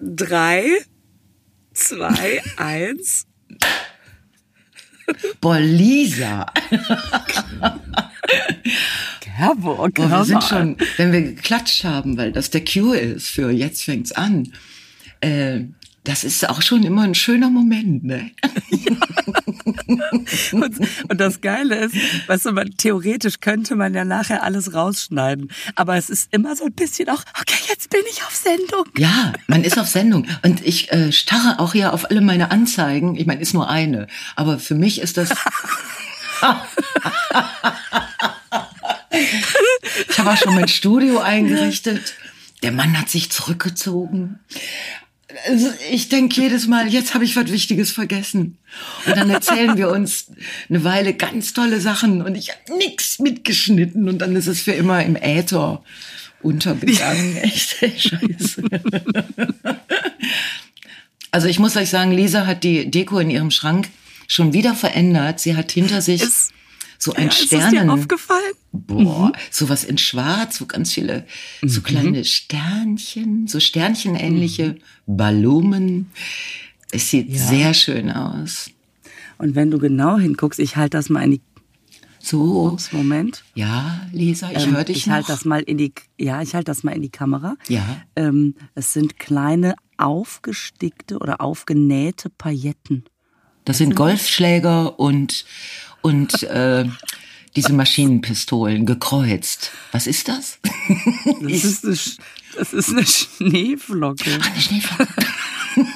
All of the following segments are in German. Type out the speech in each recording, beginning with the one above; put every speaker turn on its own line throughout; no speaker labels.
drei, zwei, eins.
Boah, Lisa.
Gerburg,
Boah, wir sind schon, wenn wir geklatscht haben, weil das der Cue ist für jetzt fängt's an. Äh, das ist auch schon immer ein schöner Moment, ne?
Und, und, das Geile ist, weißt du, man, theoretisch könnte man ja nachher alles rausschneiden. Aber es ist immer so ein bisschen auch, okay, jetzt bin ich auf Sendung.
Ja, man ist auf Sendung. Und ich äh, starre auch hier auf alle meine Anzeigen. Ich meine, ist nur eine. Aber für mich ist das. ich habe auch schon mein Studio eingerichtet. Der Mann hat sich zurückgezogen. Also ich denke jedes Mal, jetzt habe ich was Wichtiges vergessen. Und dann erzählen wir uns eine Weile ganz tolle Sachen und ich habe nichts mitgeschnitten und dann ist es für immer im Äther untergegangen. Echt scheiße. Also ich muss euch sagen, Lisa hat die Deko in ihrem Schrank schon wieder verändert. Sie hat hinter sich ist, so ein ja, Sternen. Ist
dir aufgefallen?
Boah, mhm. sowas in Schwarz, wo ganz viele so mhm. kleine Sternchen, so Sternchenähnliche mhm. Ballumen. Es sieht ja. sehr schön aus.
Und wenn du genau hinguckst, ich halte das mal in die
so.
Ups, Moment.
Ja, Lisa, ich ähm, höre dich
Ich halte das mal in die, ja, ich halte das mal in die Kamera.
Ja.
Ähm, es sind kleine aufgestickte oder aufgenähte Pailletten.
Das sind Golfschläger und und äh, diese Maschinenpistolen gekreuzt. Was ist das?
Das ist eine, das ist eine Schneeflocke.
Ach, eine Schneeflocke.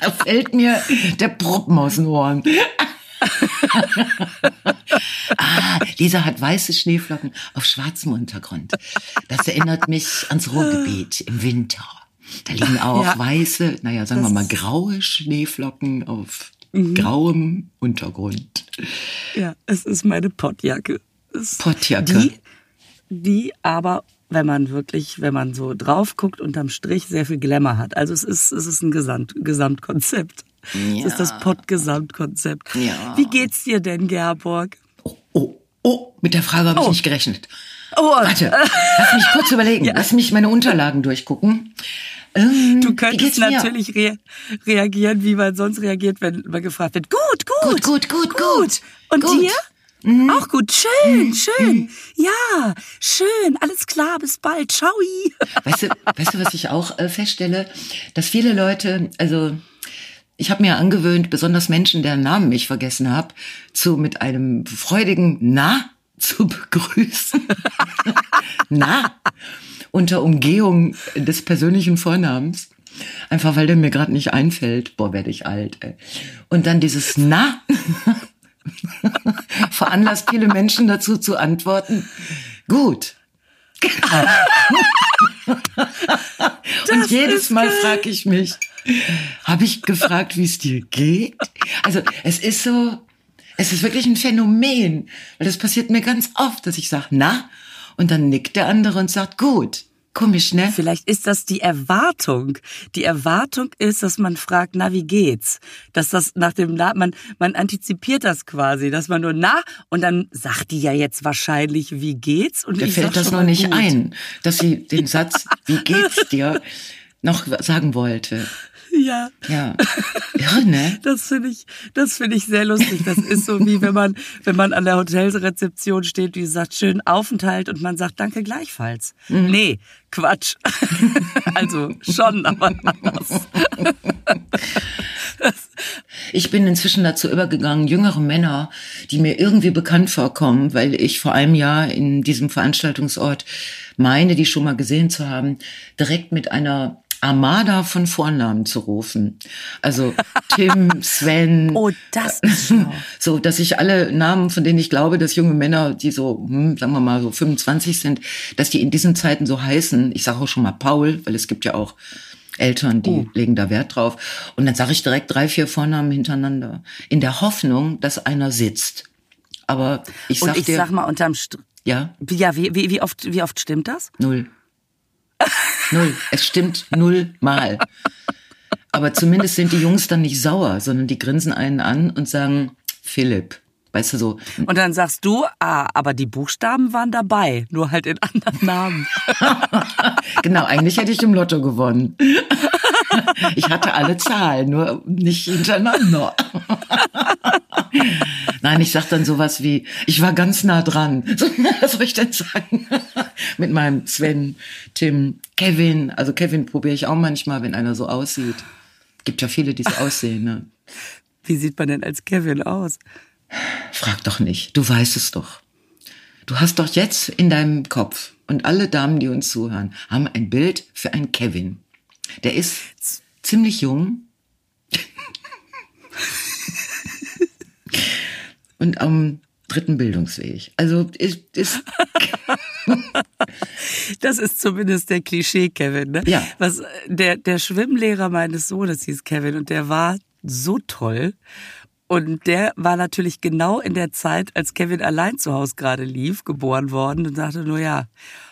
da fällt mir der Proppen aus den Ohren. ah, Lisa hat weiße Schneeflocken auf schwarzem Untergrund. Das erinnert mich ans Ruhrgebiet im Winter. Da liegen auch ja, weiße, naja, sagen wir mal graue Schneeflocken auf mhm. grauem Untergrund.
Ja, es ist meine Pottjacke.
Pottjacke.
Die, die aber, wenn man wirklich, wenn man so drauf guckt, unterm Strich sehr viel Glamour hat. Also es ist, es ist ein Gesamt, Gesamtkonzept. Ja. Es ist das Pott-Gesamtkonzept. Ja. Wie geht's dir denn, Gerborg?
Oh, oh, oh, mit der Frage habe ich oh. nicht gerechnet. Oh. Warte, lass mich kurz überlegen. Ja. Lass mich meine Unterlagen durchgucken.
Ähm, du könntest natürlich rea reagieren, wie man sonst reagiert, wenn man gefragt wird. Gut, gut,
gut, gut, gut, gut.
Und
gut.
dir? Mhm. Auch gut, schön, mhm. schön. Mhm. Ja, schön, alles klar, bis bald, ciao.
Weißt du, weißt du, was ich auch äh, feststelle? Dass viele Leute, also ich habe mir angewöhnt, besonders Menschen, deren Namen ich vergessen habe, zu mit einem freudigen Na zu begrüßen. Na unter Umgehung des persönlichen Vornamens. Einfach weil der mir gerade nicht einfällt. Boah, werde ich alt. Ey. Und dann dieses Na veranlasst viele Menschen dazu zu antworten, gut. Und jedes Mal frage ich mich, habe ich gefragt, wie es dir geht? Also es ist so, es ist wirklich ein Phänomen, weil das passiert mir ganz oft, dass ich sage, na, und dann nickt der andere und sagt, gut. Komisch, ne?
Vielleicht ist das die Erwartung. Die Erwartung ist, dass man fragt, na, wie geht's? Dass das nach dem Na, man, man antizipiert das quasi, dass man nur na, und dann sagt die ja jetzt wahrscheinlich, wie geht's? Und
da fällt das noch nicht gut. ein, dass sie den Satz, wie geht's dir, noch sagen wollte.
Ja.
Ja. Ja, ne?
Das finde ich, das finde ich sehr lustig. Das ist so wie wenn man, wenn man an der Hotelrezeption steht, die sagt, schönen Aufenthalt und man sagt, danke gleichfalls. Mhm. Nee, Quatsch. also schon, aber anders.
Ich bin inzwischen dazu übergegangen, jüngere Männer, die mir irgendwie bekannt vorkommen, weil ich vor einem Jahr in diesem Veranstaltungsort meine, die schon mal gesehen zu haben, direkt mit einer Armada von Vornamen zu rufen. Also Tim, Sven.
Oh, das ist schlau.
So, dass ich alle Namen, von denen ich glaube, dass junge Männer, die so, hm, sagen wir mal so 25 sind, dass die in diesen Zeiten so heißen. Ich sage auch schon mal Paul, weil es gibt ja auch Eltern, die oh. legen da Wert drauf. Und dann sage ich direkt drei, vier Vornamen hintereinander. In der Hoffnung, dass einer sitzt. Aber ich sag
Und ich
dir,
sag mal unterm Strich.
Ja.
Ja, wie, wie, wie oft, wie oft stimmt das?
Null. Null. Es stimmt null mal. Aber zumindest sind die Jungs dann nicht sauer, sondern die grinsen einen an und sagen, Philipp. Weißt du so.
Und dann sagst du, ah, aber die Buchstaben waren dabei, nur halt in anderen Namen.
genau, eigentlich hätte ich im Lotto gewonnen. ich hatte alle Zahlen, nur nicht hintereinander. Nein, ich sag dann sowas wie, ich war ganz nah dran. Was soll ich denn sagen? Mit meinem Sven, Tim, Kevin. Also Kevin probiere ich auch manchmal, wenn einer so aussieht. Gibt ja viele, die so aussehen. Ne?
Wie sieht man denn als Kevin aus?
Frag doch nicht, du weißt es doch. Du hast doch jetzt in deinem Kopf und alle Damen, die uns zuhören, haben ein Bild für einen Kevin. Der ist ziemlich jung und am dritten Bildungsweg. Also ist, ist
Das ist zumindest der Klischee Kevin, ne?
Ja.
Was der der Schwimmlehrer meines Sohnes hieß Kevin und der war so toll und der war natürlich genau in der Zeit, als Kevin allein zu Hause gerade lief, geboren worden und dachte nur ja,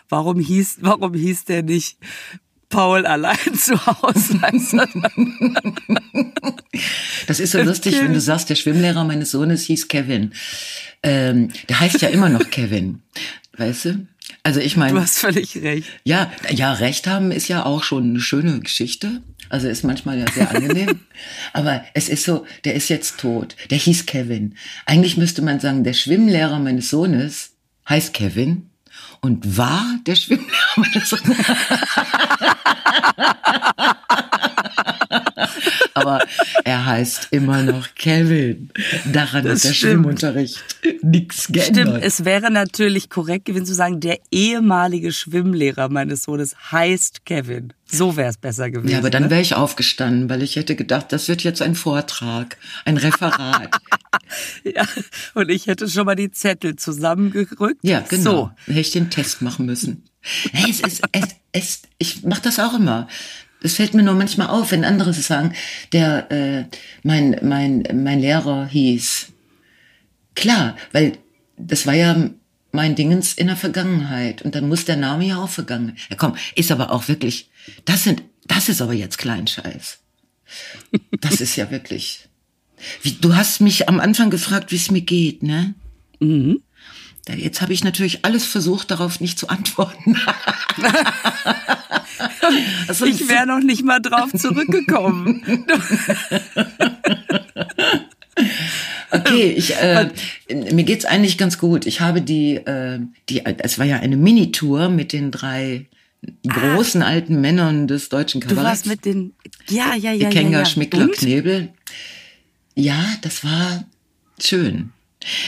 warum hieß, warum hieß der nicht Paul allein zu Hause?
das ist so lustig, wenn du sagst, der Schwimmlehrer meines Sohnes hieß Kevin. Ähm, der heißt ja immer noch Kevin. Weißt du? Also ich meine.
Du hast völlig recht.
Ja, ja, Recht haben ist ja auch schon eine schöne Geschichte. Also ist manchmal ja sehr angenehm. Aber es ist so, der ist jetzt tot. Der hieß Kevin. Eigentlich müsste man sagen, der Schwimmlehrer meines Sohnes heißt Kevin und war der Schwimmlehrer Sohnes. Aber er heißt immer noch Kevin. Daran das hat der stimmt. Schwimmunterricht nichts geändert. Stimmt,
es wäre natürlich korrekt gewesen zu sagen, der ehemalige Schwimmlehrer meines Sohnes heißt Kevin. So wäre es besser gewesen.
Ja, aber dann ne? wäre ich aufgestanden, weil ich hätte gedacht, das wird jetzt ein Vortrag, ein Referat.
ja, und ich hätte schon mal die Zettel zusammengerückt.
Ja, genau. So. Hätte ich den Test machen müssen. es, es, es, es, ich mache das auch immer. Es fällt mir nur manchmal auf, wenn andere sagen, der äh, mein mein mein Lehrer hieß. Klar, weil das war ja mein Dingens in der Vergangenheit und dann muss der Name ja auch vergangen. Ja, komm, ist aber auch wirklich. Das sind, das ist aber jetzt Kleinscheiß. Das ist ja wirklich. Wie, du hast mich am Anfang gefragt, wie es mir geht, ne? Mhm. Jetzt habe ich natürlich alles versucht, darauf nicht zu antworten.
ich wäre noch nicht mal drauf zurückgekommen.
okay, ich, äh, mir geht's eigentlich ganz gut. Ich habe die, äh, die, es war ja eine Minitour mit den drei großen ah. alten Männern des deutschen Kabaretts.
Du warst mit den, ja, ja, ja,
Kenga,
ja, ja.
Schmickler, Und? Knebel. Ja, das war schön.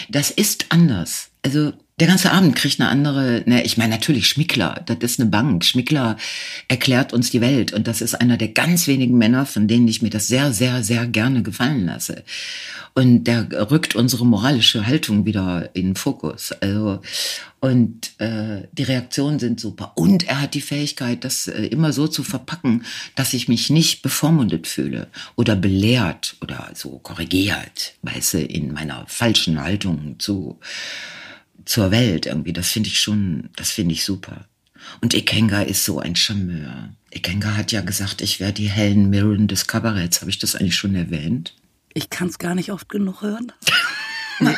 Das ist anders. Also der ganze Abend kriegt eine andere, ne, ich meine natürlich Schmickler, das ist eine Bank. Schmickler erklärt uns die Welt und das ist einer der ganz wenigen Männer, von denen ich mir das sehr, sehr, sehr gerne gefallen lasse. Und der rückt unsere moralische Haltung wieder in den Fokus. Also und äh, die Reaktionen sind super. Und er hat die Fähigkeit, das äh, immer so zu verpacken, dass ich mich nicht bevormundet fühle oder belehrt oder so korrigiert, weißt du, in meiner falschen Haltung zu zur Welt irgendwie. Das finde ich schon, das finde ich super. Und Ikenga ist so ein Charmeur. Ikenga hat ja gesagt, ich wäre die Helen Mirren des Kabaretts. Habe ich das eigentlich schon erwähnt?
Ich kann es gar nicht oft genug hören.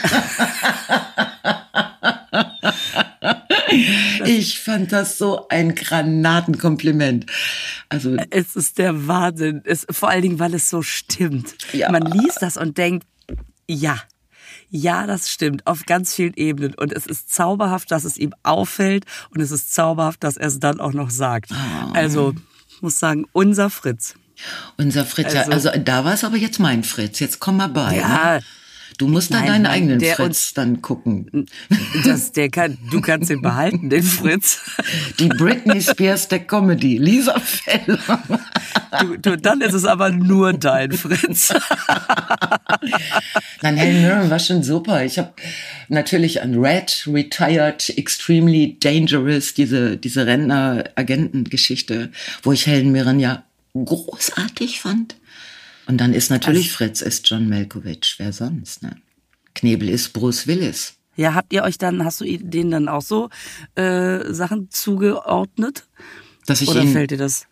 ich fand das so ein Granatenkompliment. Also
es ist der Wahnsinn. Es, vor allen Dingen, weil es so stimmt. Ja. Man liest das und denkt, ja, ja, das stimmt, auf ganz vielen Ebenen. Und es ist zauberhaft, dass es ihm auffällt und es ist zauberhaft, dass er es dann auch noch sagt. Oh. Also, ich muss sagen, unser Fritz.
Unser Fritz, also, ja, also da war es aber jetzt mein Fritz. Jetzt komm mal bei.
Ja,
ne? Du musst nein, da deinen nein, eigenen Fritz uns, dann gucken.
Das, der kann, du kannst ihn behalten, den Fritz.
Die Britney Spears der Comedy, Lisa Feller.
Du, du, dann ist es aber nur dein Fritz.
Nein, Helen Mirren war schon super. Ich habe natürlich an Red, Retired, Extremely Dangerous, diese, diese Rentner-Agenten-Geschichte, wo ich Helen Mirren ja großartig fand. Und dann ist natürlich also, Fritz ist John Malkovich, wer sonst, ne? Knebel ist Bruce Willis.
Ja, habt ihr euch dann, hast du denen dann auch so äh, Sachen zugeordnet?
Dass ich
Oder
ihn,
fällt dir das?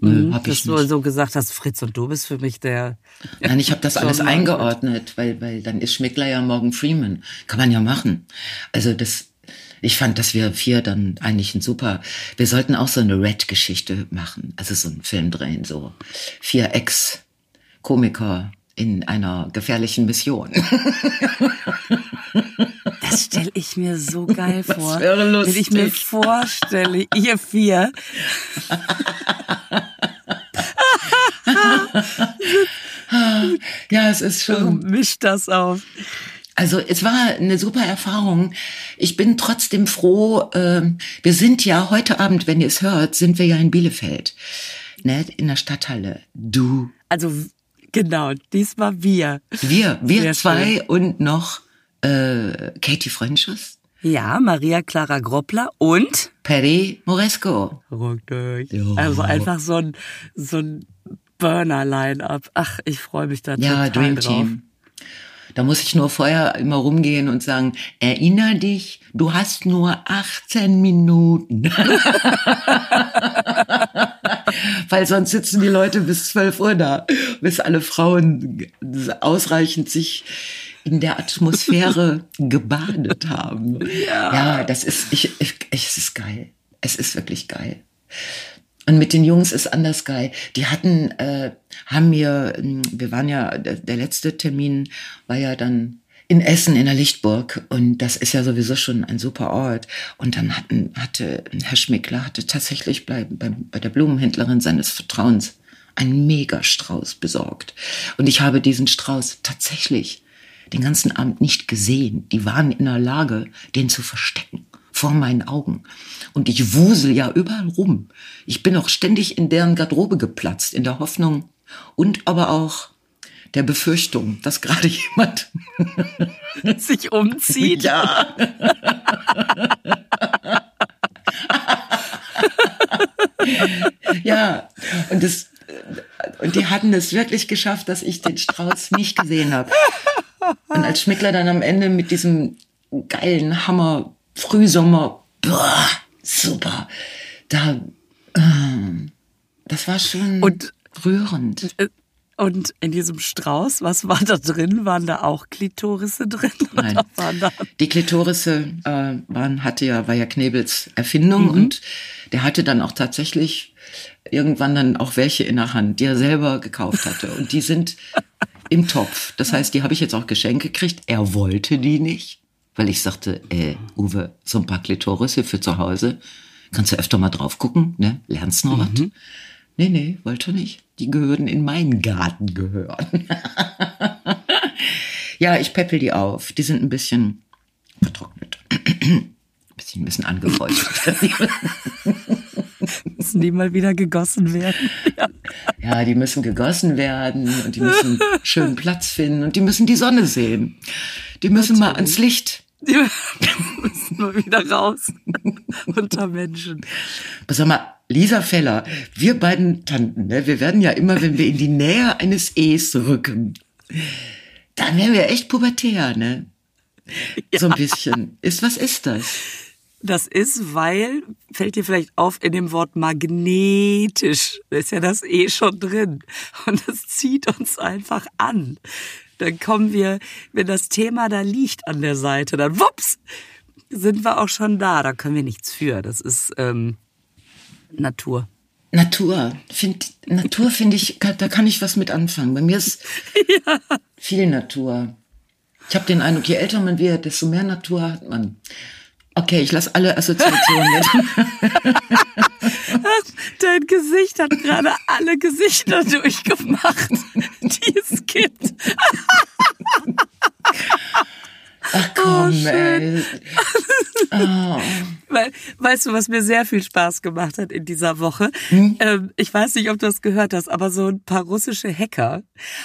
Mhm, hab ich dass nicht. du so gesagt hast, Fritz und du bist für mich der.
Nein, ich habe das alles eingeordnet, weil, weil dann ist Schmickler ja Morgan Freeman. Kann man ja machen. Also das, ich fand, dass wir vier dann eigentlich ein super, wir sollten auch so eine Red-Geschichte machen. Also so einen Film drehen, so vier Ex-Komiker in einer gefährlichen Mission.
Das stelle ich mir so geil vor. Das wäre lustig. Wenn ich mir vorstelle, ihr vier.
ja, es ist schon.
Mischt das auf.
Also es war eine super Erfahrung. Ich bin trotzdem froh. Äh, wir sind ja heute Abend, wenn ihr es hört, sind wir ja in Bielefeld, ne, in der Stadthalle. Du.
Also genau, diesmal wir.
Wir, wir Sehr zwei schön. und noch äh, Katie Freundschuss.
Ja, Maria Clara Groppler und
Perry Moresco.
Also einfach so ein so ein Burner-Line-up. Ach, ich freue mich da
ja, total Dream drauf. Team. Da muss ich nur vorher immer rumgehen und sagen, erinner dich, du hast nur 18 Minuten. Weil sonst sitzen die Leute bis 12 Uhr da, bis alle Frauen ausreichend sich in der Atmosphäre gebadet haben. Ja, ja das ist, ich, ich, es ist geil. Es ist wirklich geil. Und mit den Jungs ist anders geil. Die hatten, äh, haben mir, ähm, wir waren ja, der, der letzte Termin war ja dann in Essen in der Lichtburg und das ist ja sowieso schon ein super Ort. Und dann hatten, hatte Herr Schmickler hatte tatsächlich bei, bei, bei der Blumenhändlerin seines Vertrauens einen Megastrauß besorgt. Und ich habe diesen Strauß tatsächlich den ganzen Abend nicht gesehen. Die waren in der Lage, den zu verstecken vor meinen Augen. Und ich wusel ja überall rum. Ich bin auch ständig in deren Garderobe geplatzt, in der Hoffnung und aber auch der Befürchtung, dass gerade jemand
sich umzieht.
Ja. ja, und das und die hatten es wirklich geschafft, dass ich den Strauß nicht gesehen habe. Und als Schmickler dann am Ende mit diesem geilen Hammer Frühsommer, boah, super. Da, äh, das war schon und,
rührend. Und in diesem Strauß, was war da drin? Waren da auch Klitorisse drin?
Nein. Die Klitorisse äh, waren, hatte ja, war ja Knebels Erfindung mhm. und der hatte dann auch tatsächlich irgendwann dann auch welche in der Hand, die er selber gekauft hatte. Und die sind im Topf. Das heißt, die habe ich jetzt auch geschenkt gekriegt. Er wollte die nicht weil ich sagte, äh, Uwe, so ein paar Klitorisse für zu Hause, kannst du öfter mal drauf gucken, ne? Lernst noch mhm. was? Nee, nee, wollte nicht. Die gehören in meinen Garten gehören. ja, ich peppel die auf. Die sind ein bisschen vertrocknet. ein bisschen, ein bisschen angefeuchtet.
müssen die mal wieder gegossen werden.
Ja. ja, die müssen gegossen werden und die müssen schön Platz finden und die müssen die Sonne sehen. Die müssen Natürlich. mal ans Licht.
Die müssen mal wieder raus unter Menschen.
Sag mal, Lisa Feller, wir beiden Tanten, ne, wir werden ja immer, wenn wir in die Nähe eines E's rücken, dann werden wir echt pubertär, ne? Ja. So ein bisschen. Ist, was ist das?
Das ist, weil, fällt dir vielleicht auf, in dem Wort magnetisch, ist ja das E schon drin. Und das zieht uns einfach an dann kommen wir, wenn das Thema da liegt an der Seite, dann wups, sind wir auch schon da. Da können wir nichts für. Das ist ähm, Natur.
Natur. Find, Natur finde ich, da kann ich was mit anfangen. Bei mir ist ja. viel Natur. Ich habe den Eindruck, je älter man wird, desto mehr Natur hat man. Okay, ich lasse alle Assoziationen mit.
Dein Gesicht hat gerade alle Gesichter durchgemacht, die es gibt.
Ach komm, oh, ey.
Oh. Weißt du, was mir sehr viel Spaß gemacht hat in dieser Woche? Hm? Ähm, ich weiß nicht, ob du das gehört hast, aber so ein paar russische Hacker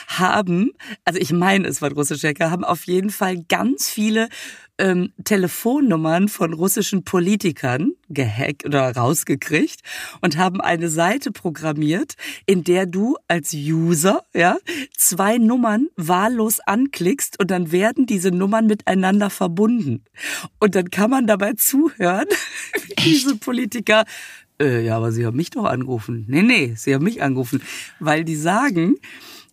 haben, also ich meine, es waren russische Hacker, haben auf jeden Fall ganz viele ähm, Telefonnummern von russischen Politikern gehackt oder rausgekriegt und haben eine Seite programmiert, in der du als User ja zwei Nummern wahllos anklickst und dann werden diese Nummern miteinander verbunden und dann kann man dabei zuhören, wie diese Politiker Äh, ja, aber Sie haben mich doch angerufen. Nee, nee, Sie haben mich angerufen. Weil die sagen,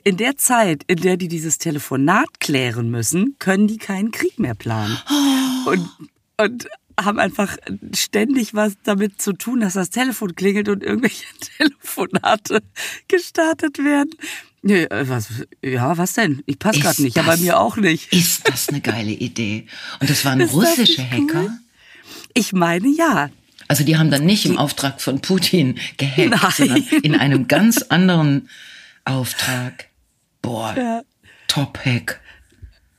in der Zeit, in der die dieses Telefonat klären müssen, können die keinen Krieg mehr planen. Und, und haben einfach ständig was damit zu tun, dass das Telefon klingelt und irgendwelche Telefonate gestartet werden. Nee, was, ja, was denn? Ich passe gerade nicht, ja, bei mir auch nicht.
Ist das eine geile Idee? Und das waren ist russische Hacker? Cool?
Ich meine ja.
Also die haben dann nicht im Auftrag von Putin gehackt, Nein. sondern in einem ganz anderen Auftrag. Boah, ja. Top-Hack.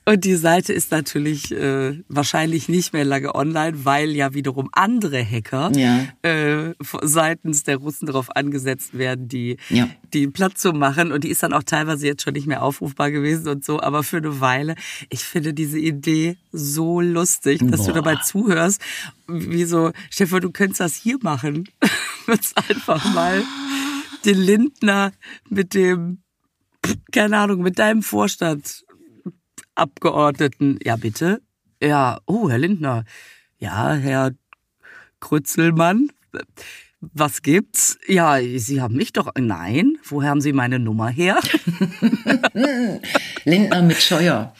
Und die Seite ist natürlich äh, wahrscheinlich nicht mehr lange online, weil ja wiederum andere Hacker ja. äh, seitens der Russen darauf angesetzt werden, die, ja. die Platz zu machen. Und die ist dann auch teilweise jetzt schon nicht mehr aufrufbar gewesen und so. Aber für eine Weile, ich finde diese Idee so lustig, dass Boah. du dabei zuhörst. Wie so, Stefan, du könntest das hier machen. Jetzt einfach mal den Lindner mit dem, keine Ahnung, mit deinem Vorstand Abgeordneten. Ja, bitte? Ja, oh, Herr Lindner. Ja, Herr Krützelmann. Was gibt's? Ja, Sie haben mich doch. Nein, woher haben Sie meine Nummer her?
Lindner mit Scheuer.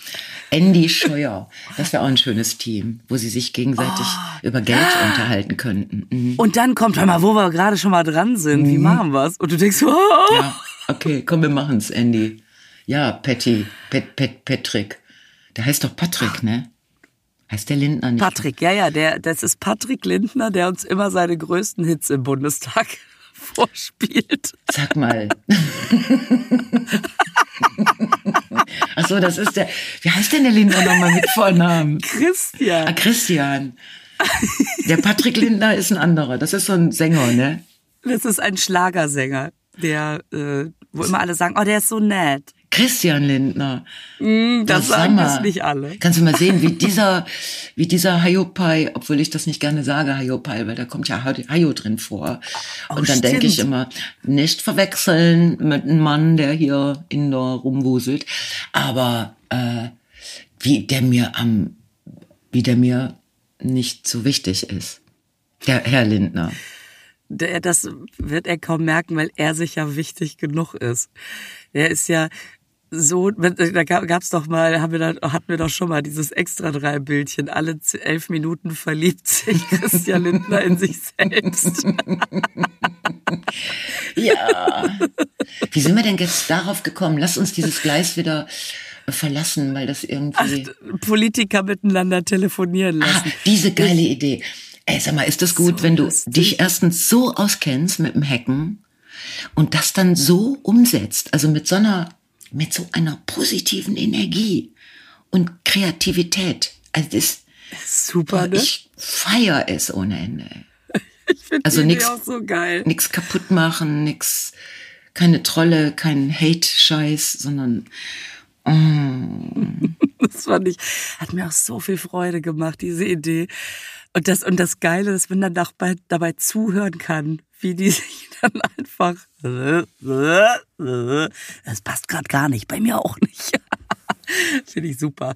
Andy Scheuer. Das wäre auch ein schönes Team, wo sie sich gegenseitig oh. über Geld unterhalten könnten.
Mhm. Und dann kommt, hör mal, wo wir gerade schon mal dran sind. Wie mhm. machen wir's? Und du denkst, oh.
Ja, okay, komm, wir machen's, Andy. Ja, Patty, Pet, Pet, Patrick. Der heißt doch Patrick, ne? Heißt der Lindner nicht?
Patrick, ja, ja, der, das ist Patrick Lindner, der uns immer seine größten Hits im Bundestag vorspielt.
Sag mal. Ach so, das ist der. Wie heißt denn der Lindner nochmal mit Vornamen?
Christian.
Ah, Christian. Der Patrick Lindner ist ein anderer. Das ist so ein Sänger, ne?
Das ist ein Schlagersänger, der, äh, wo immer alle sagen, oh, der ist so nett.
Christian Lindner.
Mm, das, das sagen das nicht alle.
Kannst du mal sehen, wie dieser, wie dieser Hayopai, obwohl ich das nicht gerne sage, Hayopai, weil da kommt ja Hayo drin vor. Oh, Und dann denke ich immer, nicht verwechseln mit einem Mann, der hier indoor rumwuselt. Aber äh, wie der mir am, wie der mir nicht so wichtig ist. Der Herr Lindner.
Der, das wird er kaum merken, weil er sich ja wichtig genug ist. Er ist ja, so, da gab's doch mal, haben wir da, hatten wir doch schon mal dieses extra drei Bildchen. Alle elf Minuten verliebt sich Christian Lindner in sich selbst.
ja. Wie sind wir denn jetzt darauf gekommen? Lass uns dieses Gleis wieder verlassen, weil das irgendwie.
Ach, Politiker miteinander telefonieren ah, lassen.
Ah, diese geile Idee. Ey, sag mal, ist das gut, so wenn du lustig. dich erstens so auskennst mit dem Hacken und das dann so umsetzt, also mit so einer mit so einer positiven Energie und Kreativität. Also das
super, ne?
Ich feier es ohne Ende.
Ich finde also nichts so geil.
Nix kaputt machen, nix, keine Trolle, kein Hate-Scheiß, sondern
oh. Das fand ich, hat mir auch so viel Freude gemacht, diese Idee. Und das, und das Geile, dass man dann dabei, dabei zuhören kann, wie die sich dann einfach. Das passt gerade gar nicht, bei mir auch nicht. Finde ich super.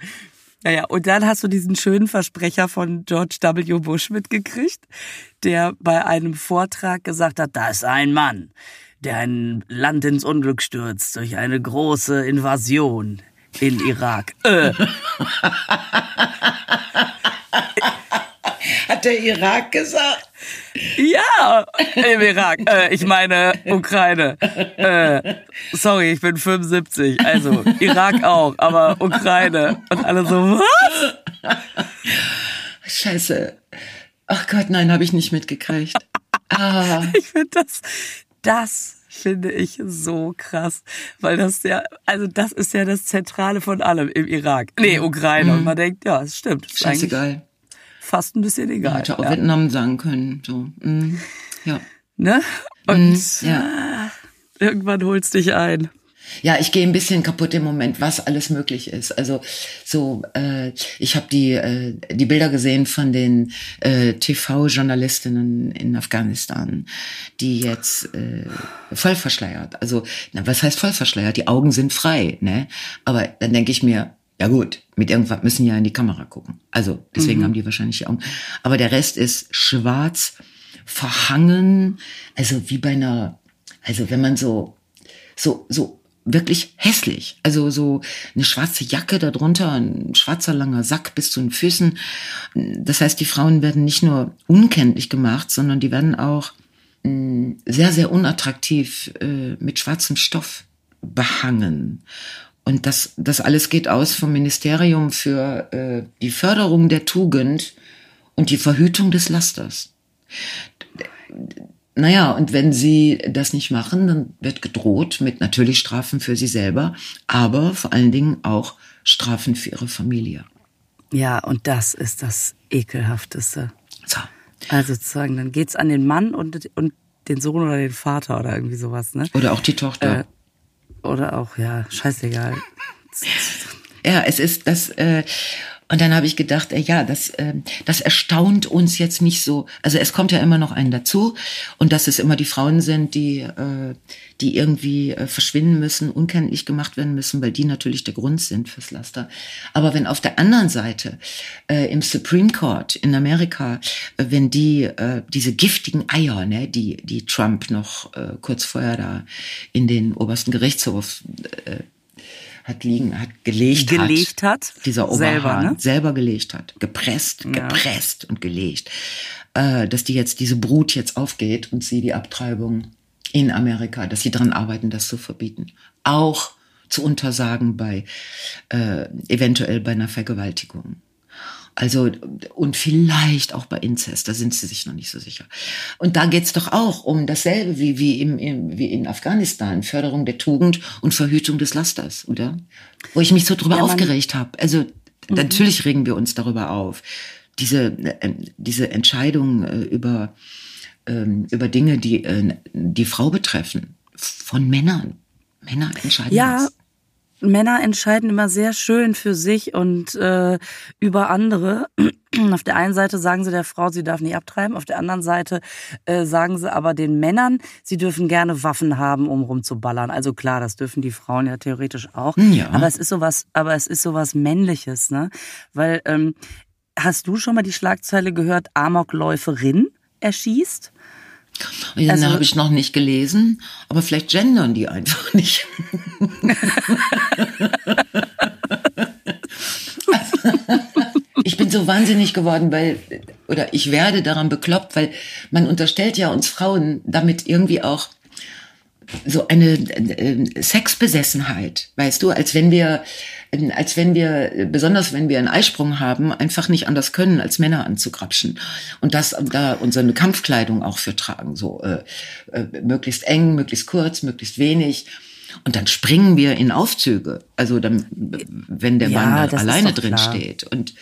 Naja, und dann hast du diesen schönen Versprecher von George W. Bush mitgekriegt, der bei einem Vortrag gesagt hat, da ist ein Mann, der ein Land ins Unglück stürzt durch eine große Invasion in Irak. Äh.
Hat der Irak gesagt?
Ja, im Irak. Äh, ich meine Ukraine. Äh, sorry, ich bin 75. Also Irak auch, aber Ukraine. Und alle so, was?
Scheiße. Ach Gott, nein, habe ich nicht mitgekriegt.
Ah. Ich finde das, das finde ich so krass, weil das ja, also das ist ja das Zentrale von allem im Irak. Nee, Ukraine. Mhm. Und man denkt, ja, es stimmt.
Scheißegal
fast ein bisschen egal.
Hätte auch ja. Vietnam sagen können. So. Mm, ja.
Ne? Und mm, ja. irgendwann holst dich ein.
Ja, ich gehe ein bisschen kaputt im Moment, was alles möglich ist. Also so, äh, ich habe die äh, die Bilder gesehen von den äh, TV-Journalistinnen in Afghanistan, die jetzt äh, voll verschleiert. Also, na, was heißt voll verschleiert? Die Augen sind frei, ne? Aber dann denke ich mir, ja gut, mit irgendwas müssen ja in die Kamera gucken. Also deswegen mhm. haben die wahrscheinlich die Augen. Aber der Rest ist schwarz verhangen, also wie bei einer, also wenn man so, so, so wirklich hässlich. Also so eine schwarze Jacke darunter, ein schwarzer langer Sack bis zu den Füßen. Das heißt, die Frauen werden nicht nur unkenntlich gemacht, sondern die werden auch mm, sehr, sehr unattraktiv äh, mit schwarzem Stoff behangen. Und das, das alles geht aus vom Ministerium für äh, die Förderung der Tugend und die Verhütung des Lasters. Naja, und wenn sie das nicht machen, dann wird gedroht mit natürlich Strafen für sie selber, aber vor allen Dingen auch Strafen für ihre Familie.
Ja, und das ist das Ekelhafteste. So. Also sozusagen, dann geht's an den Mann und, und den Sohn oder den Vater oder irgendwie sowas, ne?
Oder auch die Tochter. Äh,
oder auch, ja, scheißegal.
ja, es ist das, äh, und dann habe ich gedacht, äh, ja, das, äh, das erstaunt uns jetzt nicht so. Also es kommt ja immer noch einen dazu und dass es immer die Frauen sind, die, äh, die irgendwie äh, verschwinden müssen, unkenntlich gemacht werden müssen, weil die natürlich der Grund sind fürs Laster. Aber wenn auf der anderen Seite äh, im Supreme Court in Amerika, äh, wenn die äh, diese giftigen Eier, ne, die die Trump noch äh, kurz vorher da in den obersten Gerichtshof äh, hat liegen, hat gelegt,
gelegt hat,
hat dieser Oberhahn selber, ne? selber gelegt hat, gepresst, ja. gepresst und gelegt, äh, dass die jetzt diese Brut jetzt aufgeht und sie die Abtreibung in Amerika, dass sie daran arbeiten, das zu verbieten, auch zu untersagen bei äh, eventuell bei einer Vergewaltigung. Also, und vielleicht auch bei Inzest, da sind sie sich noch nicht so sicher. Und da geht's doch auch um dasselbe wie, wie, im, im, wie in Afghanistan, Förderung der Tugend und Verhütung des Lasters, oder? Wo ich mich so drüber ja, aufgeregt habe. Also, mhm. natürlich regen wir uns darüber auf. Diese, äh, diese Entscheidung äh, über, ähm, über Dinge, die äh, die Frau betreffen, von Männern. Männer entscheiden
ja, das. Männer entscheiden immer sehr schön für sich und äh, über andere. Auf der einen Seite sagen sie der Frau, sie darf nicht abtreiben. Auf der anderen Seite äh, sagen sie aber den Männern, sie dürfen gerne Waffen haben, um rumzuballern. Also klar, das dürfen die Frauen ja theoretisch auch. Ja. Aber es ist sowas, aber es ist sowas Männliches, ne? Weil ähm, hast du schon mal die Schlagzeile gehört, Amokläuferin erschießt?
Ja, also, habe ich noch nicht gelesen, aber vielleicht gendern die einfach nicht. ich bin so wahnsinnig geworden, weil, oder ich werde daran bekloppt, weil man unterstellt ja uns Frauen damit irgendwie auch so eine äh, Sexbesessenheit, weißt du, als wenn wir als wenn wir, besonders wenn wir einen Eisprung haben, einfach nicht anders können, als Männer anzugrapschen. Und das da unsere Kampfkleidung auch für tragen, so äh, äh, möglichst eng, möglichst kurz, möglichst wenig. Und dann springen wir in Aufzüge. Also dann, wenn der ja, Mann alleine drin klar. steht. Und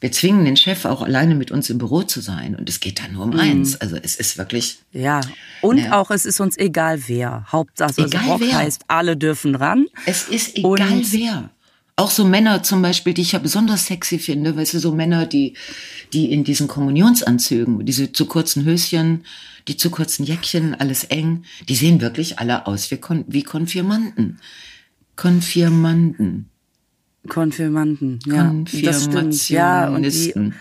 wir zwingen den Chef auch alleine mit uns im Büro zu sein. Und es geht da nur um mhm. eins. Also es ist wirklich.
Ja. Und ja. auch, es ist uns egal wer. Hauptsache, also egal Rock wer. heißt, alle dürfen ran.
Es ist egal und wer. Auch so Männer zum Beispiel, die ich ja besonders sexy finde, weißt du, so Männer, die, die in diesen Kommunionsanzügen, diese zu kurzen Höschen, die zu kurzen Jäckchen, alles eng, die sehen wirklich alle aus wie, Kon wie Konfirmanden. Konfirmanden.
Konfirmanden, ja. Konfirmationisten. Ja, und die,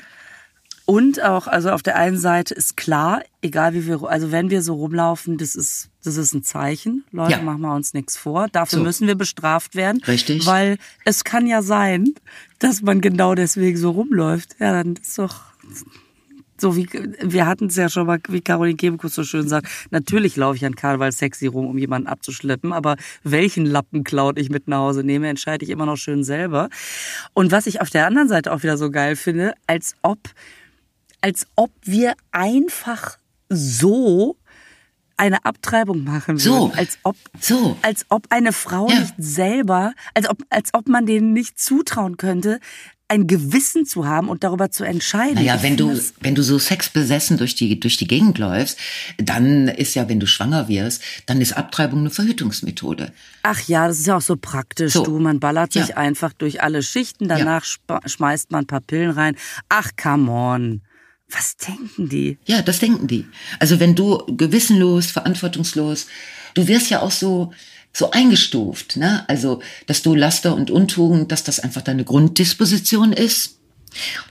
und auch, also auf der einen Seite ist klar, egal wie wir, also wenn wir so rumlaufen, das ist, das ist ein Zeichen. Leute, ja. machen wir uns nichts vor. Dafür so. müssen wir bestraft werden.
Richtig.
Weil es kann ja sein, dass man genau deswegen so rumläuft. Ja, dann ist doch, so wie, wir hatten es ja schon mal, wie Caroline Kebekus so schön sagt, natürlich laufe ich an Karneval sexy rum, um jemanden abzuschleppen, aber welchen Lappencloud ich mit nach Hause nehme, entscheide ich immer noch schön selber. Und was ich auf der anderen Seite auch wieder so geil finde, als ob als ob wir einfach so eine Abtreibung machen würden. So. Als ob, so. als ob eine Frau ja. nicht selber, als ob, als ob man denen nicht zutrauen könnte, ein Gewissen zu haben und darüber zu entscheiden.
Naja, wenn du, wenn du so sexbesessen durch die, durch die Gegend läufst, dann ist ja, wenn du schwanger wirst, dann ist Abtreibung eine Verhütungsmethode.
Ach ja, das ist ja auch so praktisch. So. Du, man ballert sich ja. einfach durch alle Schichten, danach ja. schmeißt man ein paar Pillen rein. Ach, come on. Was denken die?
Ja, das denken die. Also wenn du gewissenlos, verantwortungslos, du wirst ja auch so so eingestuft, ne? Also, dass du Laster und Untugend, dass das einfach deine Grunddisposition ist.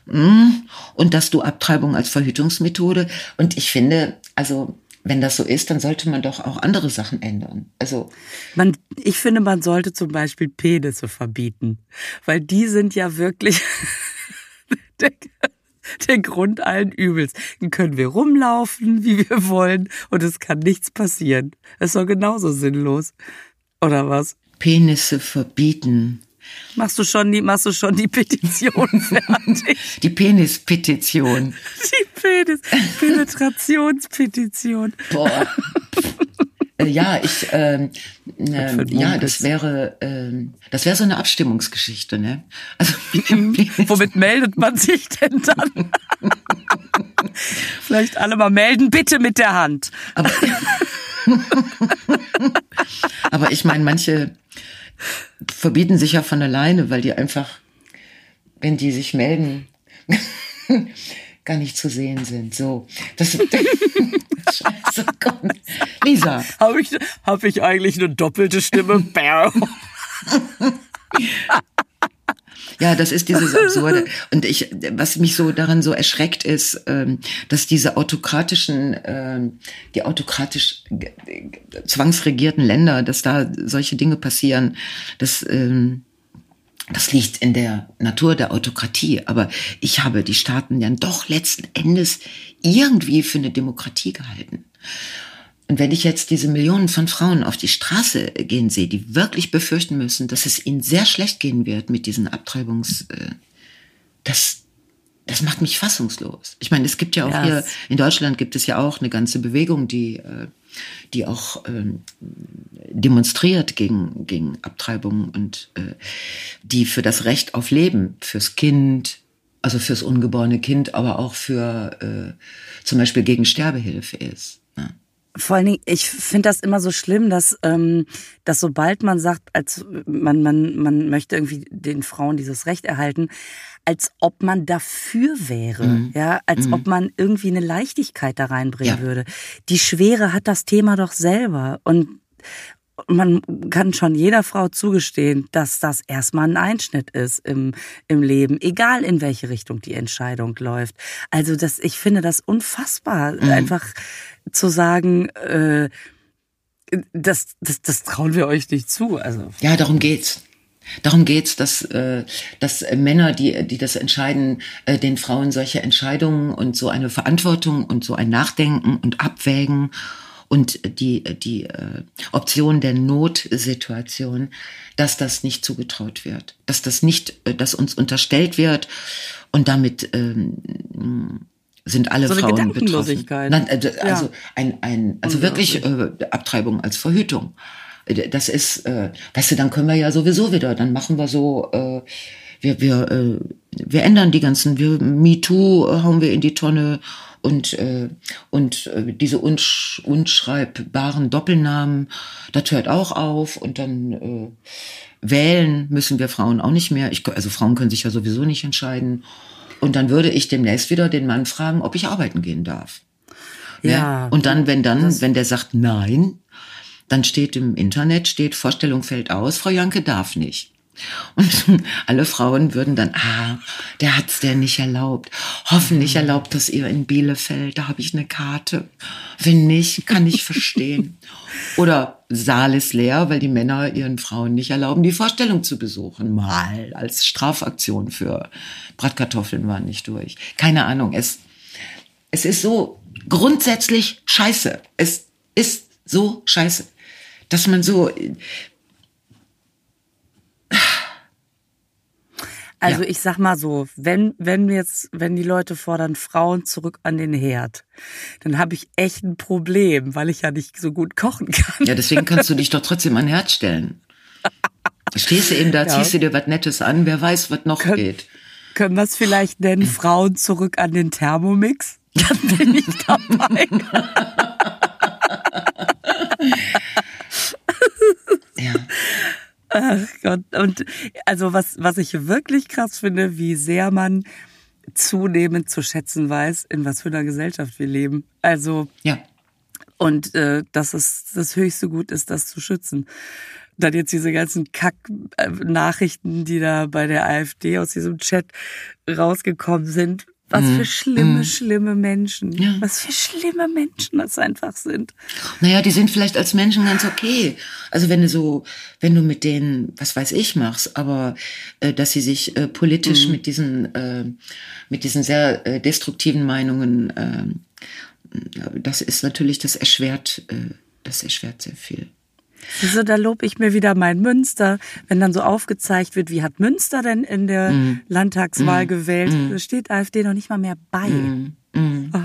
Mm, und dass du Abtreibung als Verhütungsmethode. Und ich finde, also wenn das so ist, dann sollte man doch auch andere Sachen ändern. Also
man, ich finde, man sollte zum Beispiel Penisse verbieten, weil die sind ja wirklich der, Grund allen Übels. Dann können wir rumlaufen, wie wir wollen, und es kann nichts passieren. Ist doch genauso sinnlos, oder was?
Penisse verbieten.
Machst du schon die, machst du schon die Petition fertig?
Die Penispetition.
Die Penis, Penetrationspetition.
Boah. Äh, ja, ich, ähm, äh, ja, das wäre, äh, das wäre so eine Abstimmungsgeschichte, ne?
Also womit meldet man sich denn dann? Vielleicht alle mal melden, bitte mit der Hand.
Aber, aber ich meine, manche verbieten sich ja von alleine, weil die einfach, wenn die sich melden, gar nicht zu sehen sind. So, das, Scheiße, komm. Lisa.
Habe ich, hab ich eigentlich eine doppelte Stimme?
Ja, das ist dieses Absurde. Und ich, was mich so daran so erschreckt, ist, ähm, dass diese autokratischen, ähm, die autokratisch zwangsregierten Länder, dass da solche Dinge passieren, dass ähm, das liegt in der Natur der Autokratie. Aber ich habe die Staaten dann doch letzten Endes irgendwie für eine Demokratie gehalten. Und wenn ich jetzt diese Millionen von Frauen auf die Straße gehen sehe, die wirklich befürchten müssen, dass es ihnen sehr schlecht gehen wird mit diesen Abtreibungs, äh, das, das macht mich fassungslos. Ich meine, es gibt ja auch yes. hier, in Deutschland gibt es ja auch eine ganze Bewegung, die, äh, die auch ähm, demonstriert gegen, gegen Abtreibung und äh, die für das Recht auf Leben, fürs Kind, also fürs ungeborene Kind, aber auch für äh, zum Beispiel gegen Sterbehilfe ist.
Vor allen Dingen, ich finde das immer so schlimm, dass, ähm, dass sobald man sagt, als man, man, man möchte irgendwie den Frauen dieses Recht erhalten, als ob man dafür wäre, mhm. ja, als mhm. ob man irgendwie eine Leichtigkeit da reinbringen ja. würde. Die Schwere hat das Thema doch selber und man kann schon jeder Frau zugestehen, dass das erstmal ein Einschnitt ist im, im Leben, egal in welche Richtung die Entscheidung läuft. Also das, ich finde das unfassbar, mhm. einfach zu sagen, äh, das, das, das trauen wir euch nicht zu. Also
ja, darum geht's. Darum geht's, dass, äh, dass Männer, die, die das entscheiden, äh, den Frauen solche Entscheidungen und so eine Verantwortung und so ein Nachdenken und Abwägen und die, die äh, Option der Notsituation, dass das nicht zugetraut wird, dass das nicht, dass uns unterstellt wird und damit ähm, sind alle so Frauen betroffen. Nein, also, ja. also ein, ein, also wirklich äh, Abtreibung als Verhütung. Äh, das ist, äh, weißt du, dann können wir ja sowieso wieder, dann machen wir so, äh, wir, wir, äh, wir ändern die ganzen, wir MeToo hauen wir in die Tonne und, äh, und äh, diese unsch unschreibbaren Doppelnamen, das hört auch auf und dann äh, wählen müssen wir Frauen auch nicht mehr. Ich, also Frauen können sich ja sowieso nicht entscheiden. Und dann würde ich demnächst wieder den Mann fragen, ob ich arbeiten gehen darf. Ja. ja. Und dann, wenn dann, wenn der sagt nein, dann steht im Internet, steht Vorstellung fällt aus, Frau Janke darf nicht. Und alle Frauen würden dann, ah, der hat's der nicht erlaubt. Hoffentlich mhm. erlaubt das ihr in Bielefeld, da habe ich eine Karte. Wenn nicht, kann ich verstehen. Oder Saal ist leer, weil die Männer ihren Frauen nicht erlauben, die Vorstellung zu besuchen. Mal als Strafaktion für Bratkartoffeln waren nicht durch. Keine Ahnung. Es, es ist so grundsätzlich scheiße. Es ist so scheiße, dass man so,
Also ja. ich sag mal so, wenn wenn jetzt wenn die Leute fordern Frauen zurück an den Herd, dann habe ich echt ein Problem, weil ich ja nicht so gut kochen kann.
Ja, deswegen kannst du dich doch trotzdem an den Herd stellen. Stehst du eben da, ja. ziehst du dir was Nettes an, wer weiß, was noch Kön geht.
Können wir es vielleicht nennen, Frauen zurück an den Thermomix? Dann bin ich dabei. Ach Gott. Und also was, was ich wirklich krass finde, wie sehr man zunehmend zu schätzen weiß, in was für einer Gesellschaft wir leben. Also
ja.
Und äh, dass es das höchste Gut ist, das zu schützen. dann jetzt diese ganzen Kack-Nachrichten, die da bei der AfD aus diesem Chat rausgekommen sind. Was für schlimme, mm. schlimme Menschen. Ja. Was für schlimme Menschen das einfach sind.
Naja, die sind vielleicht als Menschen ganz okay. Also wenn du so, wenn du mit denen, was weiß ich, machst, aber äh, dass sie sich äh, politisch mm. mit diesen, äh, mit diesen sehr äh, destruktiven Meinungen, äh, das ist natürlich, das erschwert, äh, das erschwert sehr viel.
Wieso, da lobe ich mir wieder mein Münster, wenn dann so aufgezeigt wird, wie hat Münster denn in der mm. Landtagswahl mm. gewählt? Mm. Da steht AfD noch nicht mal mehr bei. Oh,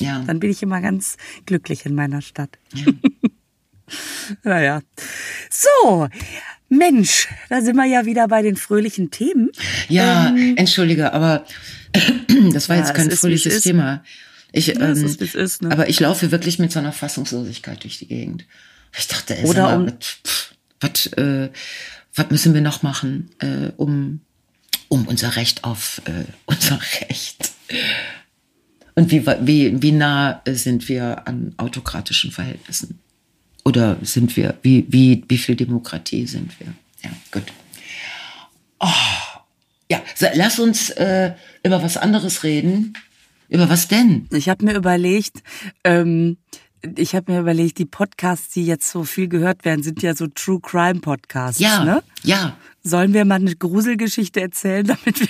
ja. Dann bin ich immer ganz glücklich in meiner Stadt. Ja. naja. So, Mensch, da sind wir ja wieder bei den fröhlichen Themen.
Ja, ähm, entschuldige, aber das war ja, jetzt kein fröhliches Thema. Ich, ja, ähm, ist, ist, ne? Aber ich laufe wirklich mit so einer Fassungslosigkeit durch die Gegend. Ich dachte, ey, Oder um, was, äh, was müssen wir noch machen, äh, um, um unser Recht auf äh, unser Recht? Und wie, wie, wie nah sind wir an autokratischen Verhältnissen? Oder sind wir, wie, wie, wie viel Demokratie sind wir? Ja, gut. Oh, ja, lass uns äh, über was anderes reden. Über was denn?
Ich habe mir überlegt, ähm, ich habe mir überlegt, die Podcasts, die jetzt so viel gehört werden, sind ja so True Crime Podcasts.
Ja,
ne?
ja.
Sollen wir mal eine Gruselgeschichte erzählen, damit wir,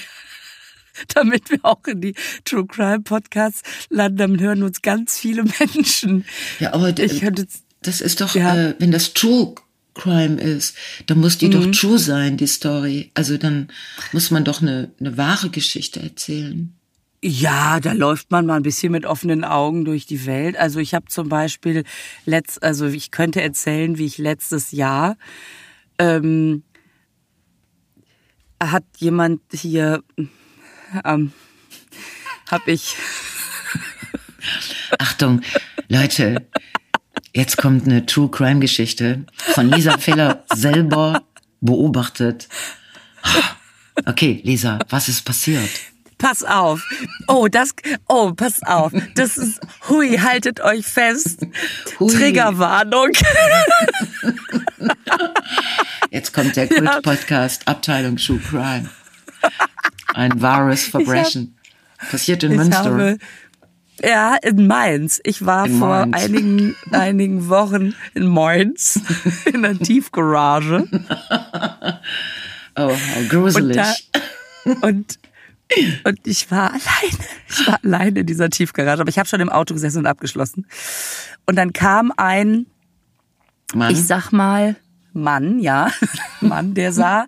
damit wir auch in die True Crime Podcasts landen? Dann hören uns ganz viele Menschen.
Ja, aber ich könnte, das ist doch, ja. äh, wenn das True Crime ist, dann muss die mhm. doch true sein, die Story. Also dann muss man doch eine, eine wahre Geschichte erzählen.
Ja, da läuft man mal ein bisschen mit offenen Augen durch die Welt. Also ich habe zum Beispiel letzt, also ich könnte erzählen, wie ich letztes Jahr ähm, hat jemand hier, ähm, habe ich.
Achtung, Leute, jetzt kommt eine True Crime Geschichte von Lisa Feller selber beobachtet. Okay, Lisa, was ist passiert?
Pass auf. Oh, das, oh, pass auf. Das ist, hui, haltet euch fest. Hui. Triggerwarnung.
Jetzt kommt der Kult-Podcast, ja. Abteilung True Crime. Ein wahres Verbrechen. Passiert in Münster. Habe,
ja, in Mainz. Ich war in vor Mainz. einigen, einigen Wochen in Mainz in der Tiefgarage.
Oh, gruselig.
Und, da, und und ich war alleine. Ich war alleine in dieser Tiefgarage. Aber ich habe schon im Auto gesessen und abgeschlossen. Und dann kam ein, Mann. ich sag mal, Mann, ja, Mann, der sah,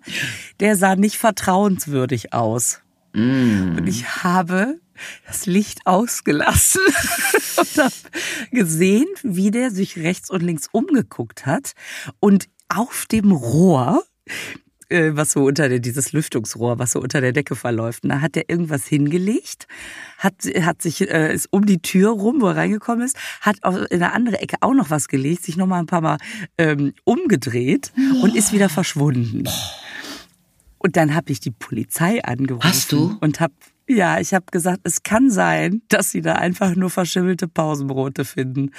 der sah nicht vertrauenswürdig aus. Mm. Und ich habe das Licht ausgelassen und habe gesehen, wie der sich rechts und links umgeguckt hat und auf dem Rohr äh, was so unter der, dieses Lüftungsrohr, was so unter der Decke verläuft. Und da hat er irgendwas hingelegt, hat, hat sich, äh, ist um die Tür rum, wo er reingekommen ist, hat in eine andere Ecke auch noch was gelegt, sich nochmal ein paar Mal ähm, umgedreht oh. und ist wieder verschwunden. Und dann habe ich die Polizei angerufen.
Hast du?
Und habe ja, ich habe gesagt, es kann sein, dass sie da einfach nur verschimmelte Pausenbrote finden.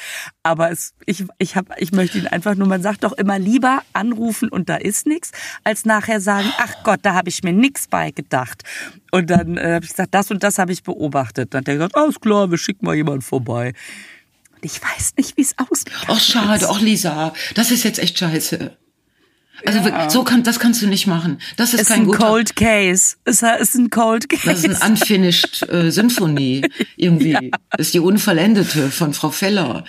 Aber es, ich, ich, hab, ich möchte ihnen einfach nur, man sagt doch immer lieber anrufen und da ist nichts, als nachher sagen, ach Gott, da habe ich mir nichts bei gedacht. Und dann äh, habe ich gesagt, das und das habe ich beobachtet. Dann hat er gesagt, alles klar, wir schicken mal jemanden vorbei. Und ich weiß nicht, wie es aussieht.
Ach schade, ach Lisa, das ist jetzt echt scheiße. Also ja. so kann, das kannst du nicht machen. Das ist, ist kein
ein
guter,
Cold Case. Es ist ein Cold Case.
Das ist ein unfinished äh, Symphonie irgendwie. Ja. Das ist die unvollendete von Frau Feller.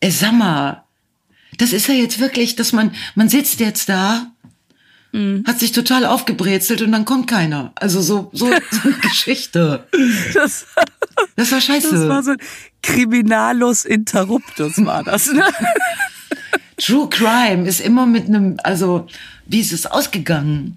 Ey, sag mal, das ist ja jetzt wirklich, dass man man sitzt jetzt da, mhm. hat sich total aufgebrezelt und dann kommt keiner. Also so so, so eine Geschichte. Das, das war scheiße.
Das war so Criminalus Interruptus war das. Ne?
True Crime ist immer mit einem, also wie ist es ausgegangen?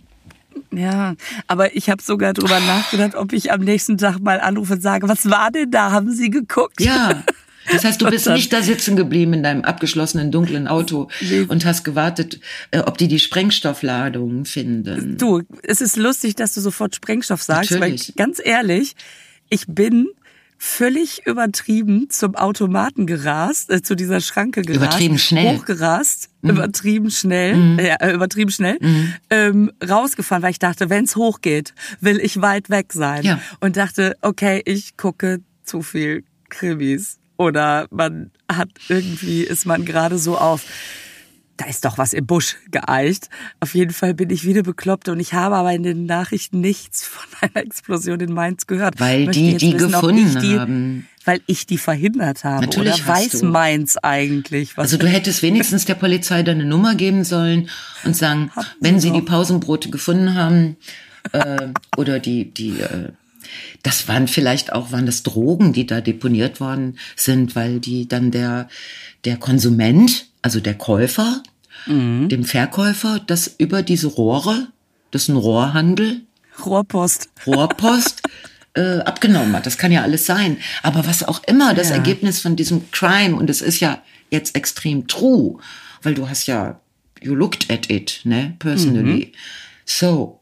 Ja, aber ich habe sogar drüber nachgedacht, ob ich am nächsten Tag mal anrufe und sage, was war denn da? Haben Sie geguckt?
Ja. Das heißt, du bist nicht da sitzen geblieben in deinem abgeschlossenen dunklen Auto nee. und hast gewartet, äh, ob die die Sprengstoffladung finden.
Du, es ist lustig, dass du sofort Sprengstoff sagst, Natürlich. weil ganz ehrlich, ich bin völlig übertrieben zum Automaten gerast, äh, zu dieser Schranke gerast.
Übertrieben schnell.
Hochgerast, mhm. übertrieben schnell, mhm. ja, äh, übertrieben schnell, mhm. ähm, rausgefahren, weil ich dachte, wenn's hochgeht, will ich weit weg sein. Ja. Und dachte, okay, ich gucke zu viel Krimis. Oder man hat irgendwie, ist man gerade so auf da ist doch was im Busch geeicht. Auf jeden Fall bin ich wieder bekloppt und ich habe aber in den Nachrichten nichts von einer Explosion in Mainz gehört.
Weil die die wissen, gefunden die, haben.
Weil ich die verhindert habe. Natürlich Oder weiß du. Mainz eigentlich
was. Also du hättest wenigstens der Polizei deine Nummer geben sollen und sagen, Hatten wenn sie, sie die Pausenbrote gefunden haben äh, oder die die äh, das waren vielleicht auch waren das Drogen, die da deponiert worden sind, weil die dann der der Konsument, also der Käufer, mhm. dem Verkäufer, das über diese Rohre, das ist ein Rohrhandel.
Rohrpost.
Rohrpost. äh, abgenommen hat. Das kann ja alles sein. Aber was auch immer das ja. Ergebnis von diesem Crime, und es ist ja jetzt extrem true, weil du hast ja, you looked at it, ne, personally. Mhm. So,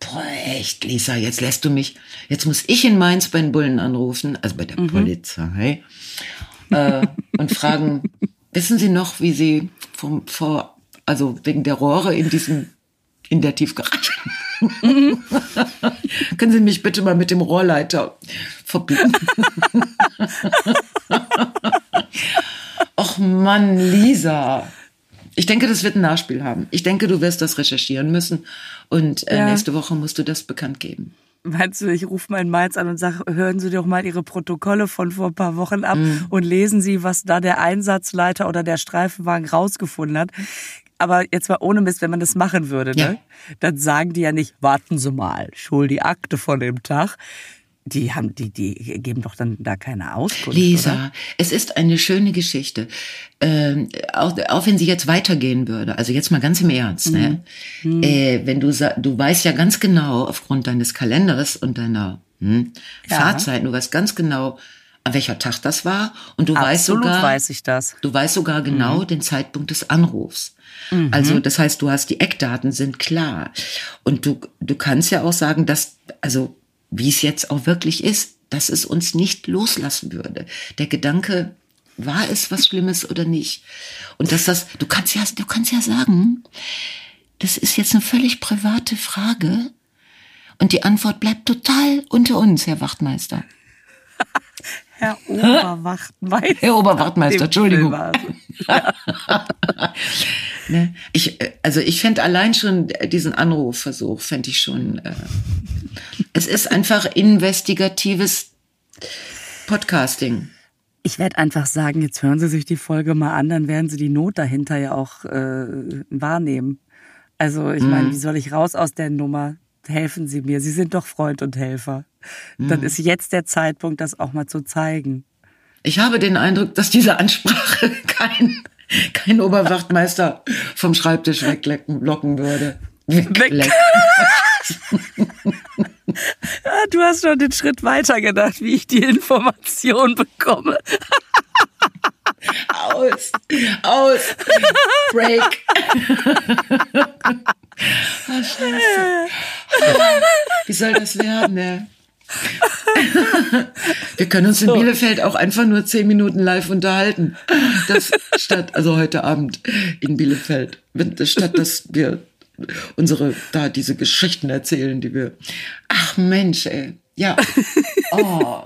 boah, echt, Lisa, jetzt lässt du mich, jetzt muss ich in Mainz bei den Bullen anrufen, also bei der mhm. Polizei, äh, und fragen, wissen Sie noch, wie Sie vom, vor, also wegen der Rohre in diesem, in der Tiefgarage. Mhm. Können Sie mich bitte mal mit dem Rohrleiter verbinden? Och Mann, Lisa. Ich denke, das wird ein Nachspiel haben. Ich denke, du wirst das recherchieren müssen und äh, ja. nächste Woche musst du das bekannt geben.
Meinst du, ich rufe mal in Mainz an und sage, hören Sie doch mal Ihre Protokolle von vor ein paar Wochen ab mhm. und lesen Sie, was da der Einsatzleiter oder der Streifenwagen rausgefunden hat. Aber jetzt mal ohne Mist, wenn man das machen würde, ne? dann sagen die ja nicht, warten Sie mal, ich hol die Akte von dem Tag, die haben, die, die geben doch dann da keine Auskunft.
Lisa,
oder?
es ist eine schöne Geschichte. Ähm, auch, auch wenn sie jetzt weitergehen würde, also jetzt mal ganz im Ernst, ne? mhm. ne? Äh, wenn du du weißt ja ganz genau aufgrund deines Kalenders und deiner hm, ja. Fahrzeit, du weißt ganz genau, an welcher Tag das war und du Absolut weißt sogar,
weiß ich das.
Du weißt sogar genau mhm. den Zeitpunkt des Anrufs. Mhm. Also das heißt, du hast die Eckdaten sind klar und du du kannst ja auch sagen, dass also wie es jetzt auch wirklich ist, dass es uns nicht loslassen würde. Der Gedanke, war es was Schlimmes oder nicht? Und dass das, du kannst ja, du kannst ja sagen, das ist jetzt eine völlig private Frage und die Antwort bleibt total unter uns, Herr Wachtmeister.
Herr Oberwachtmeister.
Herr Oberwachtmeister, Entschuldigung. Ja. ne? Ich, also ich fände allein schon diesen Anrufversuch, fände ich schon. Äh, es ist einfach investigatives Podcasting.
Ich werde einfach sagen, jetzt hören Sie sich die Folge mal an, dann werden Sie die Not dahinter ja auch äh, wahrnehmen. Also ich meine, mhm. wie soll ich raus aus der Nummer? Helfen Sie mir. Sie sind doch Freund und Helfer. Mhm. Dann ist jetzt der Zeitpunkt, das auch mal zu zeigen.
Ich habe den Eindruck, dass diese Ansprache kein, kein Oberwachtmeister vom Schreibtisch weglocken würde. Weglecken.
du hast schon den Schritt weiter gedacht, wie ich die Information bekomme.
aus, aus, break. oh, scheiße. Wie soll das werden, ne? Wir können uns in Bielefeld auch einfach nur zehn Minuten live unterhalten. Das statt, also heute Abend in Bielefeld. Statt dass wir unsere, da diese Geschichten erzählen, die wir. Ach Mensch, ey. Ja. Oh.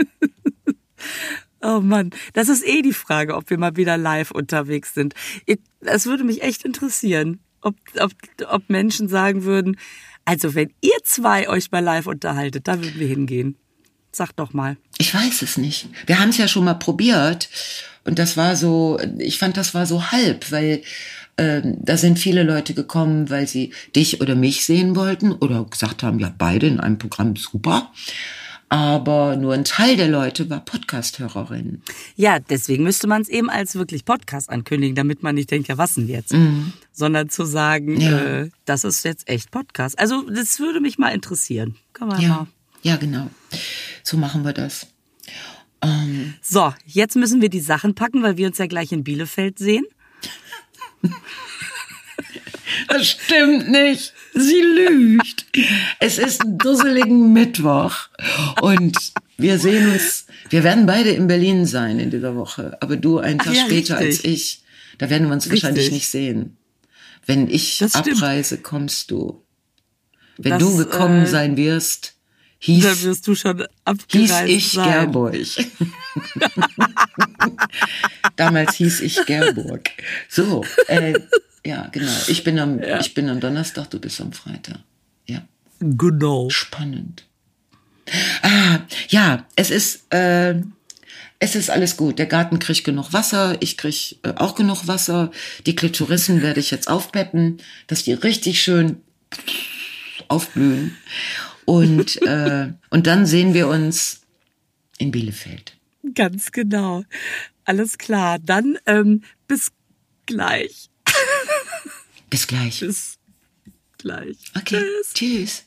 Oh Mann, das ist eh die Frage, ob wir mal wieder live unterwegs sind. Es würde mich echt interessieren, ob, ob, ob Menschen sagen würden, also wenn ihr zwei euch mal live unterhaltet, da würden wir hingehen. Sag doch mal.
Ich weiß es nicht. Wir haben es ja schon mal probiert und das war so, ich fand das war so halb, weil ähm, da sind viele Leute gekommen, weil sie dich oder mich sehen wollten oder gesagt haben, ja, beide in einem Programm super. Aber nur ein Teil der Leute war Podcast-Hörerin.
Ja, deswegen müsste man es eben als wirklich Podcast ankündigen, damit man nicht denkt, ja, was denn jetzt? Mhm. Sondern zu sagen, ja. äh, das ist jetzt echt Podcast. Also, das würde mich mal interessieren. Kann man
ja.
mal.
Ja, genau. So machen wir das.
Ähm. So, jetzt müssen wir die Sachen packen, weil wir uns ja gleich in Bielefeld sehen.
Das stimmt nicht. Sie lügt. Es ist ein dusseligen Mittwoch und wir sehen uns Wir werden beide in Berlin sein in dieser Woche, aber du einen Tag ja, später richtig. als ich. Da werden wir uns richtig. wahrscheinlich nicht sehen. Wenn ich abreise, kommst du. Wenn das, du gekommen äh, sein wirst, hieß,
dann wirst du schon hieß
ich
sein.
Gerburg. Damals hieß ich Gerburg. So, äh, ja, genau. Ich bin am, ja. ich bin am Donnerstag, du bist am Freitag. Ja.
Genau.
Spannend. Ah, ja, es ist, äh, es ist alles gut. Der Garten kriegt genug Wasser, ich krieg äh, auch genug Wasser. Die Klitorissen werde ich jetzt aufpeppen, dass die richtig schön aufblühen. Und, äh, und dann sehen wir uns in Bielefeld.
Ganz genau. Alles klar. Dann ähm, bis gleich.
Bis gleich.
Bis gleich.
Okay. Tschüss. Tschüss.